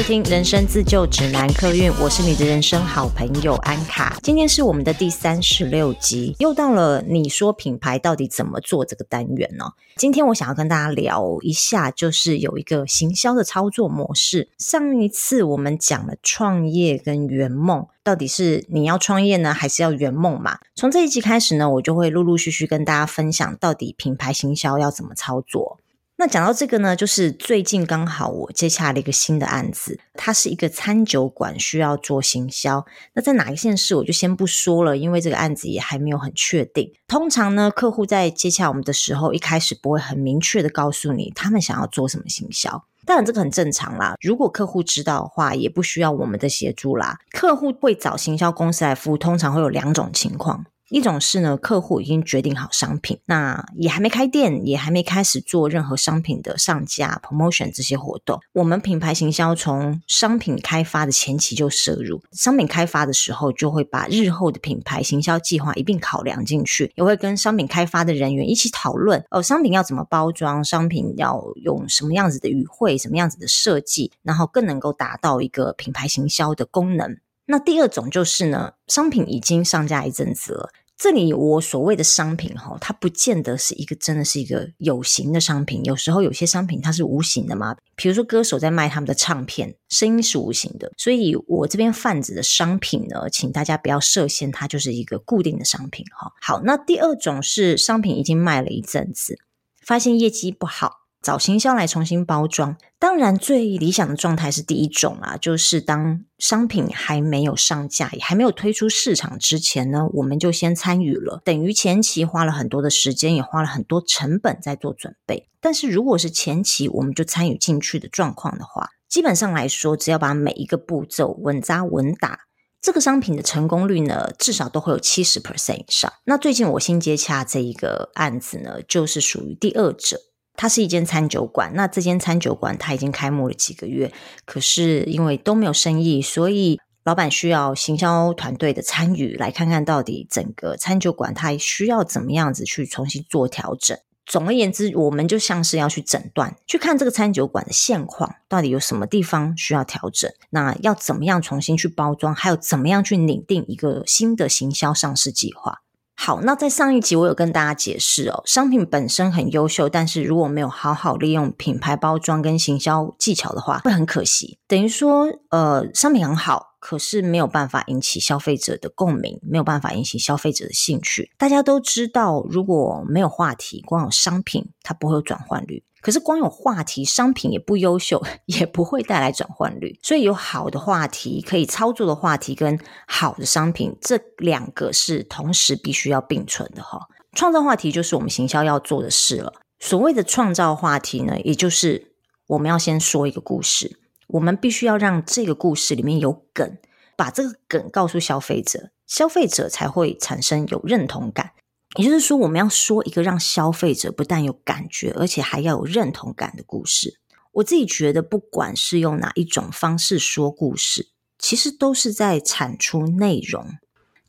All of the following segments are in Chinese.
收听《人生自救指南》客运，我是你的人生好朋友安卡。今天是我们的第三十六集，又到了你说品牌到底怎么做这个单元呢？今天我想要跟大家聊一下，就是有一个行销的操作模式。上一次我们讲了创业跟圆梦，到底是你要创业呢，还是要圆梦嘛？从这一集开始呢，我就会陆陆续续跟大家分享，到底品牌行销要怎么操作。那讲到这个呢，就是最近刚好我接洽了一个新的案子，它是一个餐酒馆需要做行销。那在哪个县市我就先不说了，因为这个案子也还没有很确定。通常呢，客户在接洽我们的时候，一开始不会很明确的告诉你他们想要做什么行销。当然这个很正常啦，如果客户知道的话，也不需要我们的协助啦。客户会找行销公司来服务，通常会有两种情况。一种是呢，客户已经决定好商品，那也还没开店，也还没开始做任何商品的上架、promotion 这些活动。我们品牌行销从商品开发的前期就涉入，商品开发的时候就会把日后的品牌行销计划一并考量进去，也会跟商品开发的人员一起讨论哦，商品要怎么包装，商品要用什么样子的语汇，什么样子的设计，然后更能够达到一个品牌行销的功能。那第二种就是呢，商品已经上架一阵子了。这里我所谓的商品哈，它不见得是一个真的是一个有形的商品。有时候有些商品它是无形的嘛，比如说歌手在卖他们的唱片，声音是无形的。所以我这边贩子的商品呢，请大家不要设限，它就是一个固定的商品哈。好，那第二种是商品已经卖了一阵子，发现业绩不好。找行销来重新包装，当然最理想的状态是第一种啊，就是当商品还没有上架，也还没有推出市场之前呢，我们就先参与了，等于前期花了很多的时间，也花了很多成本在做准备。但是如果是前期我们就参与进去的状况的话，基本上来说，只要把每一个步骤稳扎稳打，这个商品的成功率呢，至少都会有七十 percent 以上。那最近我新接洽这一个案子呢，就是属于第二者。它是一间餐酒馆，那这间餐酒馆它已经开幕了几个月，可是因为都没有生意，所以老板需要行销团队的参与，来看看到底整个餐酒馆它需要怎么样子去重新做调整。总而言之，我们就像是要去诊断，去看这个餐酒馆的现况，到底有什么地方需要调整，那要怎么样重新去包装，还有怎么样去拟定一个新的行销上市计划。好，那在上一集我有跟大家解释哦，商品本身很优秀，但是如果没有好好利用品牌包装跟行销技巧的话，会很可惜。等于说，呃，商品很好，可是没有办法引起消费者的共鸣，没有办法引起消费者的兴趣。大家都知道，如果没有话题，光有商品，它不会有转换率。可是光有话题，商品也不优秀，也不会带来转换率。所以有好的话题，可以操作的话题跟好的商品，这两个是同时必须要并存的哈。创造话题就是我们行销要做的事了。所谓的创造话题呢，也就是我们要先说一个故事，我们必须要让这个故事里面有梗，把这个梗告诉消费者，消费者才会产生有认同感。也就是说，我们要说一个让消费者不但有感觉，而且还要有认同感的故事。我自己觉得，不管是用哪一种方式说故事，其实都是在产出内容。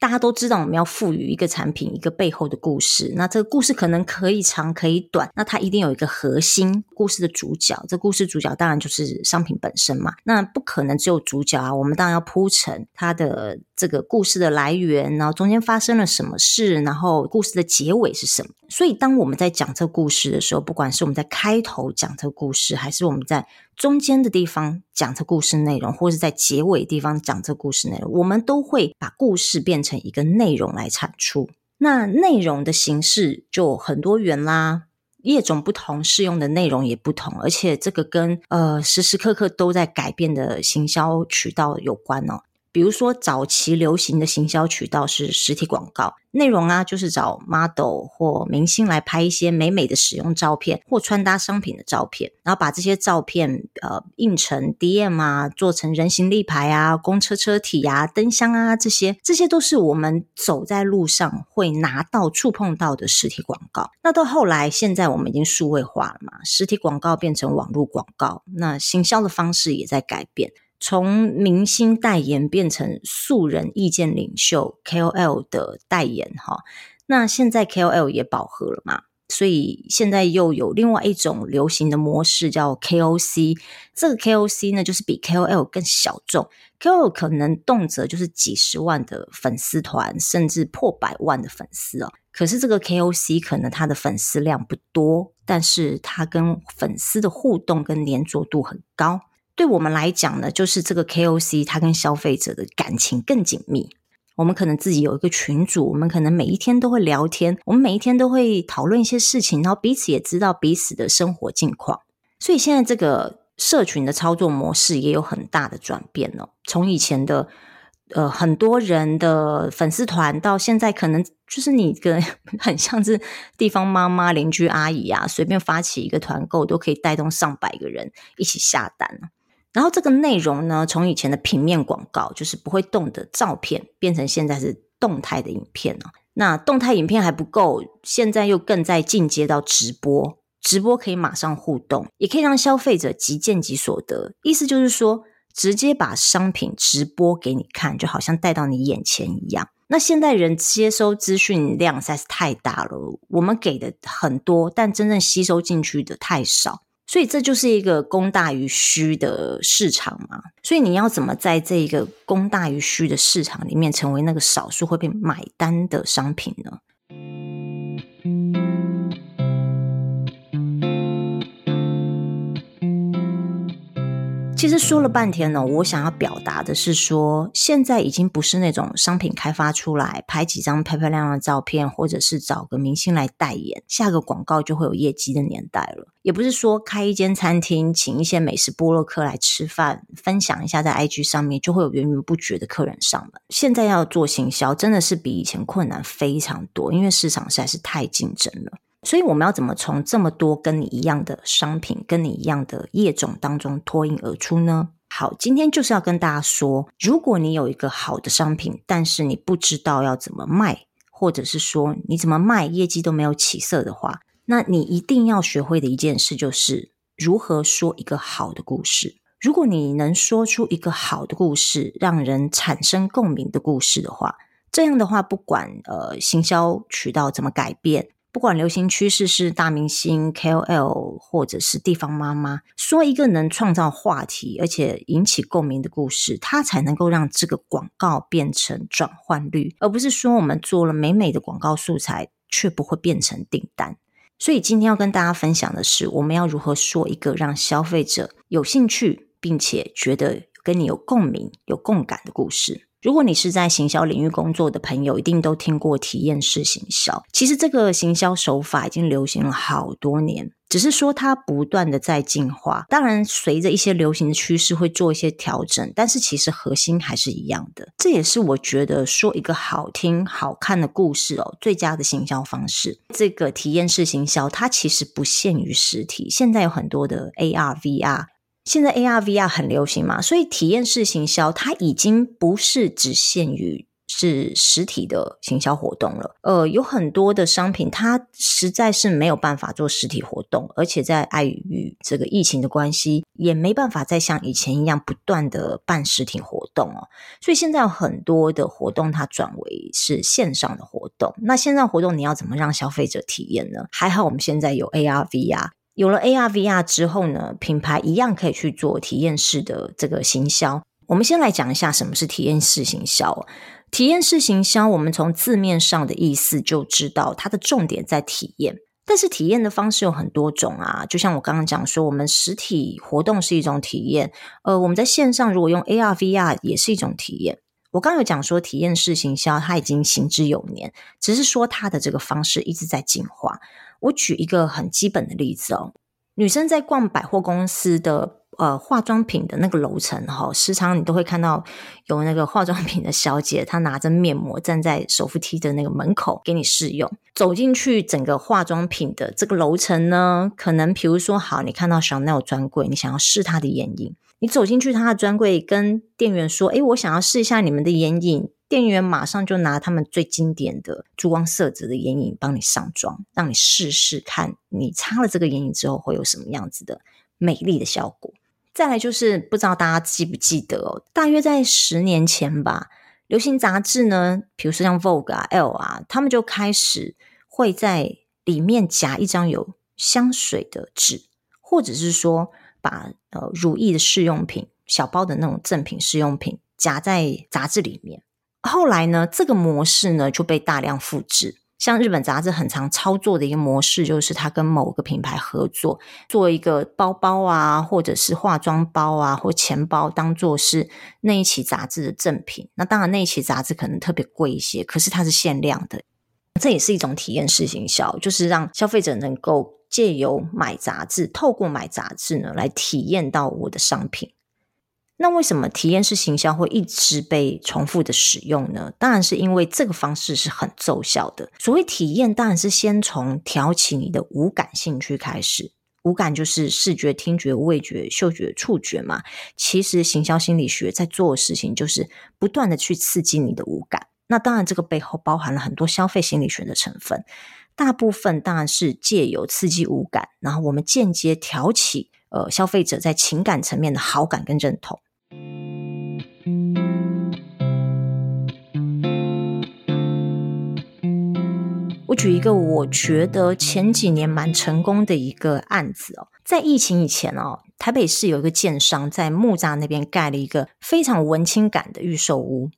大家都知道，我们要赋予一个产品一个背后的故事。那这个故事可能可以长，可以短。那它一定有一个核心故事的主角。这故事主角当然就是商品本身嘛。那不可能只有主角啊，我们当然要铺陈它的这个故事的来源，然后中间发生了什么事，然后故事的结尾是什么。所以，当我们在讲这故事的时候，不管是我们在开头讲这故事，还是我们在中间的地方讲这故事内容，或是在结尾地方讲这故事内容，我们都会把故事变成一个内容来产出。那内容的形式就很多元啦，业种不同，适用的内容也不同，而且这个跟呃时时刻刻都在改变的行销渠道有关哦。比如说，早期流行的行销渠道是实体广告，内容啊就是找 model 或明星来拍一些美美的使用照片或穿搭商品的照片，然后把这些照片呃印成 DM 啊，做成人形立牌啊、公车车体啊、灯箱啊这些，这些都是我们走在路上会拿到、触碰到的实体广告。那到后来，现在我们已经数位化了嘛，实体广告变成网络广告，那行销的方式也在改变。从明星代言变成素人意见领袖 KOL 的代言哈，那现在 KOL 也饱和了嘛？所以现在又有另外一种流行的模式叫 KOC。这个 KOC 呢，就是比 KOL 更小众，KOL 可能动辄就是几十万的粉丝团，甚至破百万的粉丝哦。可是这个 KOC 可能他的粉丝量不多，但是他跟粉丝的互动跟黏着度很高。对我们来讲呢，就是这个 KOC 他跟消费者的感情更紧密。我们可能自己有一个群组，我们可能每一天都会聊天，我们每一天都会讨论一些事情，然后彼此也知道彼此的生活近况。所以现在这个社群的操作模式也有很大的转变了。从以前的呃很多人的粉丝团，到现在可能就是你跟很像是地方妈妈、邻居阿姨啊，随便发起一个团购，都可以带动上百个人一起下单。然后这个内容呢，从以前的平面广告，就是不会动的照片，变成现在是动态的影片了。那动态影片还不够，现在又更在进阶到直播。直播可以马上互动，也可以让消费者即见即所得。意思就是说，直接把商品直播给你看，就好像带到你眼前一样。那现代人接收资讯量实在是太大了，我们给的很多，但真正吸收进去的太少。所以这就是一个供大于需的市场嘛。所以你要怎么在这一个供大于需的市场里面，成为那个少数会被买单的商品呢？其实说了半天呢，我想要表达的是说，现在已经不是那种商品开发出来，拍几张漂漂亮亮的照片，或者是找个明星来代言，下个广告就会有业绩的年代了。也不是说开一间餐厅，请一些美食部落客来吃饭，分享一下在 IG 上面，就会有源源不绝的客人上门。现在要做行销，真的是比以前困难非常多，因为市场实在是太竞争了。所以我们要怎么从这么多跟你一样的商品、跟你一样的业种当中脱颖而出呢？好，今天就是要跟大家说，如果你有一个好的商品，但是你不知道要怎么卖，或者是说你怎么卖业绩都没有起色的话，那你一定要学会的一件事就是如何说一个好的故事。如果你能说出一个好的故事，让人产生共鸣的故事的话，这样的话，不管呃行销渠道怎么改变。不管流行趋势是大明星 KOL，或者是地方妈妈，说一个能创造话题而且引起共鸣的故事，它才能够让这个广告变成转换率，而不是说我们做了美美的广告素材，却不会变成订单。所以今天要跟大家分享的是，我们要如何说一个让消费者有兴趣，并且觉得跟你有共鸣、有共感的故事。如果你是在行销领域工作的朋友，一定都听过体验式行销。其实这个行销手法已经流行了好多年，只是说它不断的在进化。当然，随着一些流行的趋势会做一些调整，但是其实核心还是一样的。这也是我觉得说一个好听、好看的故事哦，最佳的行销方式。这个体验式行销，它其实不限于实体，现在有很多的 AR、VR。现在 AR、VR 很流行嘛，所以体验式行销它已经不是只限于是实体的行销活动了。呃，有很多的商品它实在是没有办法做实体活动，而且在碍于这个疫情的关系，也没办法再像以前一样不断的办实体活动哦。所以现在有很多的活动它转为是线上的活动。那线上活动你要怎么让消费者体验呢？还好我们现在有 AR、VR。有了 AR、VR 之后呢，品牌一样可以去做体验式的这个行销。我们先来讲一下什么是体验式行销。体验式行销，我们从字面上的意思就知道，它的重点在体验。但是体验的方式有很多种啊，就像我刚刚讲说，我们实体活动是一种体验，呃，我们在线上如果用 AR、VR 也是一种体验。我刚有讲说，体验式行销它已经行之有年，只是说它的这个方式一直在进化。我举一个很基本的例子哦，女生在逛百货公司的呃化妆品的那个楼层哈，时常你都会看到有那个化妆品的小姐，她拿着面膜站在手扶梯的那个门口给你试用。走进去整个化妆品的这个楼层呢，可能比如说好，你看到 Chanel 专柜，你想要试它的眼影，你走进去他的专柜，跟店员说：“诶，我想要试一下你们的眼影。”店员马上就拿他们最经典的珠光色泽的眼影帮你上妆，让你试试看，你擦了这个眼影之后会有什么样子的美丽的效果。再来就是不知道大家记不记得哦，大约在十年前吧，流行杂志呢，比如说像 Vogue 啊、L 啊，他们就开始会在里面夹一张有香水的纸，或者是说把呃如意的试用品、小包的那种赠品试用品夹在杂志里面。后来呢，这个模式呢就被大量复制。像日本杂志很常操作的一个模式，就是他跟某个品牌合作，做一个包包啊，或者是化妆包啊，或钱包，当做是那一期杂志的赠品。那当然，那一期杂志可能特别贵一些，可是它是限量的。这也是一种体验式行销，就是让消费者能够借由买杂志，透过买杂志呢，来体验到我的商品。那为什么体验式行销会一直被重复的使用呢？当然是因为这个方式是很奏效的。所谓体验，当然是先从挑起你的五感兴趣开始。五感就是视觉、听觉、味觉、嗅觉、触觉嘛。其实行销心理学在做的事情，就是不断的去刺激你的五感。那当然，这个背后包含了很多消费心理学的成分。大部分当然是借由刺激五感，然后我们间接挑起呃消费者在情感层面的好感跟认同。我举一个我觉得前几年蛮成功的一个案子哦，在疫情以前哦，台北市有一个建商在木栅那边盖了一个非常文青感的预售屋，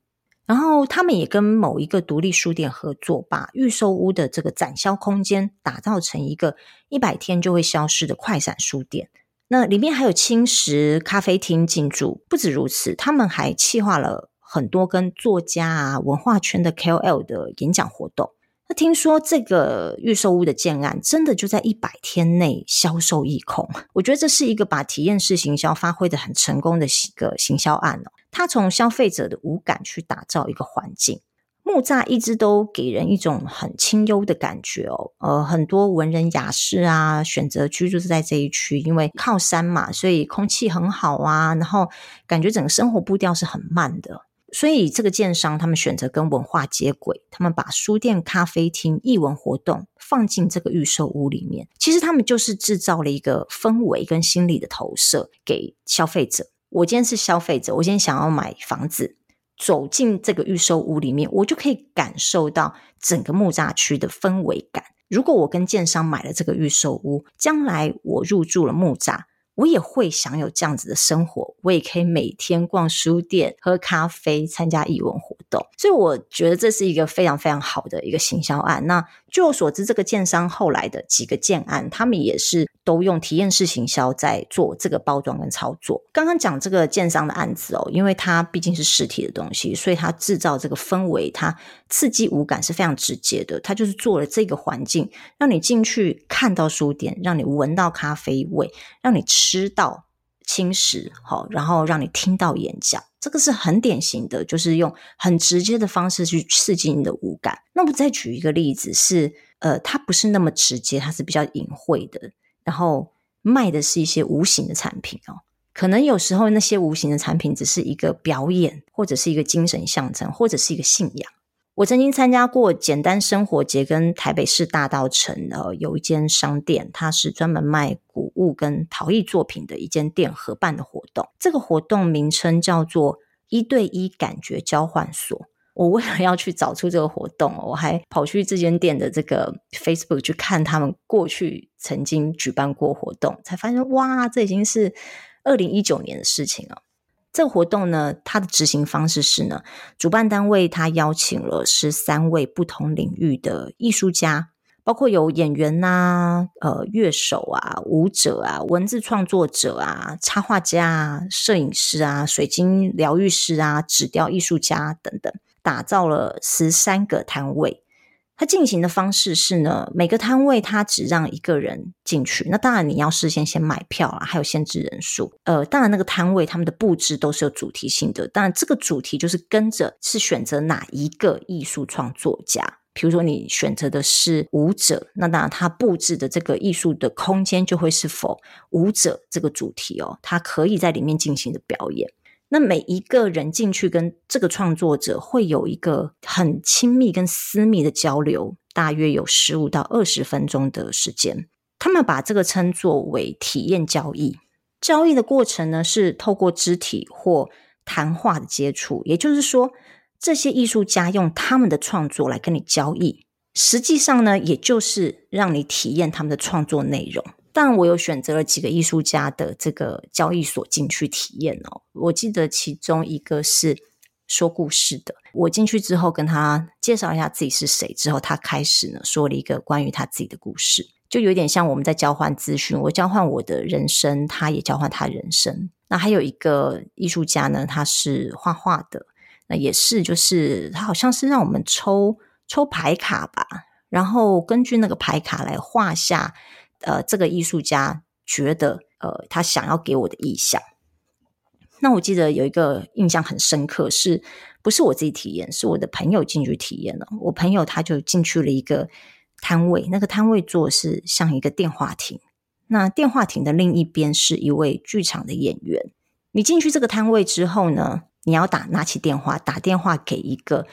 然后他们也跟某一个独立书店合作，把预售屋的这个展销空间打造成一个一百天就会消失的快闪书店。那里面还有轻食、咖啡厅进驻，不止如此，他们还企划了很多跟作家啊、文化圈的 KOL 的演讲活动。那听说这个预售屋的建案真的就在一百天内销售一空，我觉得这是一个把体验式行销发挥得很成功的一个行销案哦。它从消费者的五感去打造一个环境。木栅一直都给人一种很清幽的感觉哦，呃，很多文人雅士啊选择居住在这一区，因为靠山嘛，所以空气很好啊，然后感觉整个生活步调是很慢的，所以这个建商他们选择跟文化接轨，他们把书店、咖啡厅、艺文活动放进这个预售屋里面，其实他们就是制造了一个氛围跟心理的投射给消费者。我今天是消费者，我今天想要买房子。走进这个预售屋里面，我就可以感受到整个木栅区的氛围感。如果我跟建商买了这个预售屋，将来我入住了木栅。我也会享有这样子的生活，我也可以每天逛书店、喝咖啡、参加艺文活动，所以我觉得这是一个非常非常好的一个行销案。那据我所知，这个建商后来的几个建案，他们也是都用体验式行销在做这个包装跟操作。刚刚讲这个建商的案子哦，因为它毕竟是实体的东西，所以它制造这个氛围，它刺激五感是非常直接的。它就是做了这个环境，让你进去看到书店，让你闻到咖啡味，让你吃。到侵蚀，好，然后让你听到演讲，这个是很典型的，就是用很直接的方式去刺激你的五感。那我再举一个例子是，呃，它不是那么直接，它是比较隐晦的，然后卖的是一些无形的产品哦。可能有时候那些无形的产品只是一个表演，或者是一个精神象征，或者是一个信仰。我曾经参加过简单生活节，跟台北市大道城呃有一间商店，它是专门卖古物跟陶艺作品的一间店合办的活动。这个活动名称叫做一对一感觉交换所。我为了要去找出这个活动，我还跑去这间店的这个 Facebook 去看他们过去曾经举办过活动，才发现哇，这已经是二零一九年的事情了。这个活动呢，它的执行方式是呢，主办单位他邀请了十三位不同领域的艺术家，包括有演员呐、呃乐手啊、舞者啊、文字创作者啊、插画家啊、摄影师啊、水晶疗愈师啊、纸雕艺术家等等，打造了十三个摊位。它进行的方式是呢，每个摊位它只让一个人进去。那当然你要事先先买票啊，还有限制人数。呃，当然那个摊位他们的布置都是有主题性的。当然这个主题就是跟着是选择哪一个艺术创作家。比如说你选择的是舞者，那当然他布置的这个艺术的空间就会是否舞者这个主题哦，他可以在里面进行的表演。那每一个人进去跟这个创作者会有一个很亲密跟私密的交流，大约有十五到二十分钟的时间。他们把这个称作为体验交易。交易的过程呢，是透过肢体或谈话的接触，也就是说，这些艺术家用他们的创作来跟你交易。实际上呢，也就是让你体验他们的创作内容。但我有选择了几个艺术家的这个交易所进去体验哦。我记得其中一个是说故事的。我进去之后跟他介绍一下自己是谁之后，他开始呢说了一个关于他自己的故事，就有点像我们在交换资讯，我交换我的人生，他也交换他人生。那还有一个艺术家呢，他是画画的，那也是就是他好像是让我们抽抽牌卡吧，然后根据那个牌卡来画下。呃，这个艺术家觉得，呃，他想要给我的意象。那我记得有一个印象很深刻，是不是我自己体验？是我的朋友进去体验了。我朋友他就进去了一个摊位，那个摊位做是像一个电话亭。那电话亭的另一边是一位剧场的演员。你进去这个摊位之后呢，你要打拿起电话，打电话给一个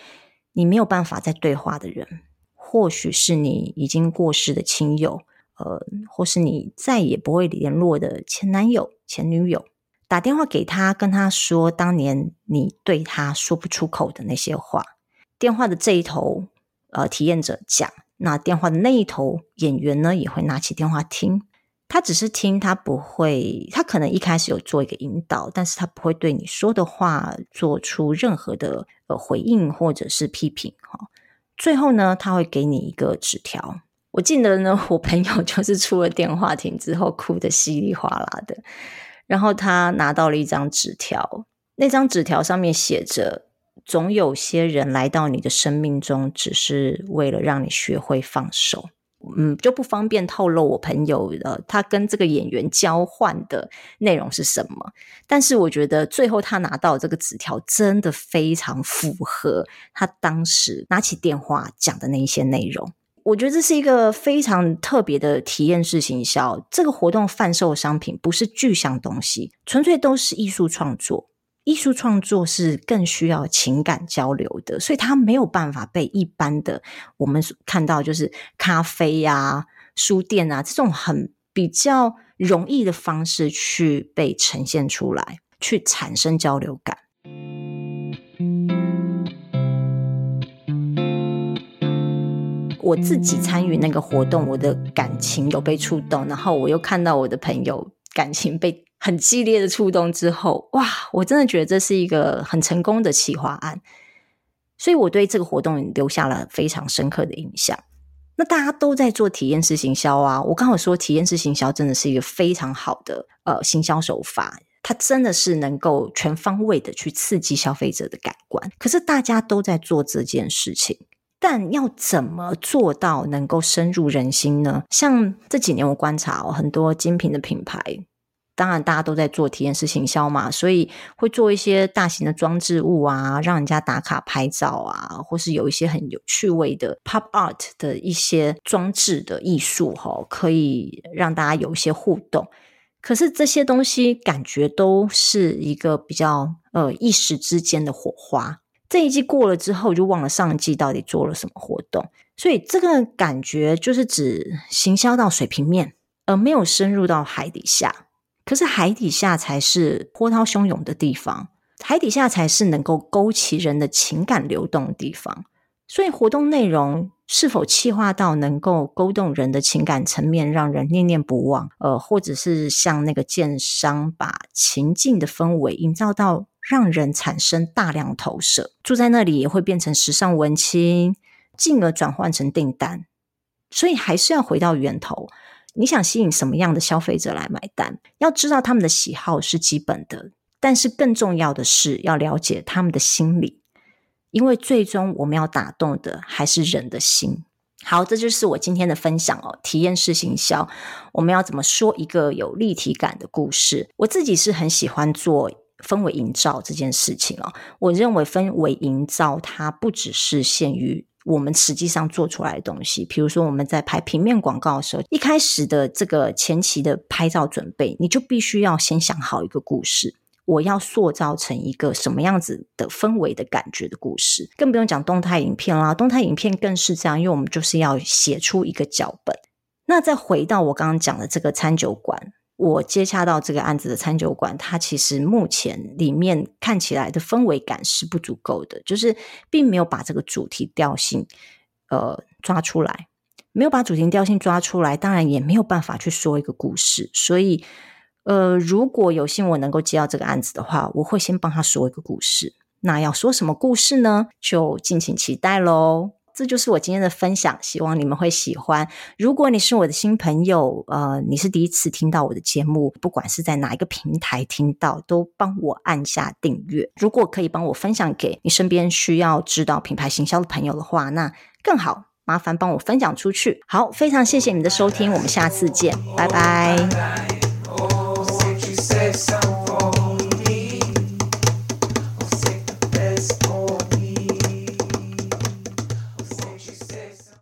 你没有办法再对话的人，或许是你已经过世的亲友。呃，或是你再也不会联络的前男友、前女友，打电话给他，跟他说当年你对他说不出口的那些话。电话的这一头，呃，体验者讲；那电话的那一头，演员呢也会拿起电话听。他只是听，他不会，他可能一开始有做一个引导，但是他不会对你说的话做出任何的呃回应或者是批评。哈，最后呢，他会给你一个纸条。我记得呢，我朋友就是出了电话亭之后哭得稀里哗啦的，然后他拿到了一张纸条，那张纸条上面写着：“总有些人来到你的生命中，只是为了让你学会放手。”嗯，就不方便透露我朋友的他跟这个演员交换的内容是什么。但是我觉得最后他拿到这个纸条，真的非常符合他当时拿起电话讲的那一些内容。我觉得这是一个非常特别的体验式行销。这个活动贩售的商品不是具象东西，纯粹都是艺术创作。艺术创作是更需要情感交流的，所以它没有办法被一般的我们看到就是咖啡啊、书店啊这种很比较容易的方式去被呈现出来，去产生交流感。我自己参与那个活动，我的感情有被触动，然后我又看到我的朋友感情被很激烈的触动之后，哇！我真的觉得这是一个很成功的企划案，所以我对这个活动留下了非常深刻的印象。那大家都在做体验式行销啊，我刚好说体验式行销真的是一个非常好的呃行销手法，它真的是能够全方位的去刺激消费者的感官。可是大家都在做这件事情。但要怎么做到能够深入人心呢？像这几年我观察哦，很多精品的品牌，当然大家都在做体验式行销嘛，所以会做一些大型的装置物啊，让人家打卡拍照啊，或是有一些很有趣味的 pop art 的一些装置的艺术哈，可以让大家有一些互动。可是这些东西感觉都是一个比较呃一时之间的火花。这一季过了之后，就忘了上一季到底做了什么活动，所以这个感觉就是指行销到水平面，而没有深入到海底下。可是海底下才是波涛汹涌的地方，海底下才是能够勾起人的情感流动的地方。所以活动内容是否企划到能够勾动人的情感层面，让人念念不忘，呃，或者是像那个建商把情境的氛围营造到。让人产生大量投射，住在那里也会变成时尚文青，进而转换成订单。所以还是要回到源头，你想吸引什么样的消费者来买单？要知道他们的喜好是基本的，但是更重要的是要了解他们的心理，因为最终我们要打动的还是人的心。好，这就是我今天的分享哦。体验式行销，我们要怎么说一个有立体感的故事？我自己是很喜欢做。氛围营造这件事情哦，我认为氛围营造它不只是限于我们实际上做出来的东西。比如说我们在拍平面广告的时候，一开始的这个前期的拍照准备，你就必须要先想好一个故事，我要塑造成一个什么样子的氛围的感觉的故事。更不用讲动态影片啦，动态影片更是这样，因为我们就是要写出一个脚本。那再回到我刚刚讲的这个餐酒馆。我接洽到这个案子的餐酒馆，它其实目前里面看起来的氛围感是不足够的，就是并没有把这个主题调性，呃，抓出来，没有把主题调性抓出来，当然也没有办法去说一个故事。所以，呃，如果有幸我能够接到这个案子的话，我会先帮他说一个故事。那要说什么故事呢？就敬请期待喽。这就是我今天的分享，希望你们会喜欢。如果你是我的新朋友，呃，你是第一次听到我的节目，不管是在哪一个平台听到，都帮我按下订阅。如果可以帮我分享给你身边需要知道品牌行销的朋友的话，那更好，麻烦帮我分享出去。好，非常谢谢你的收听，我们下次见，拜拜。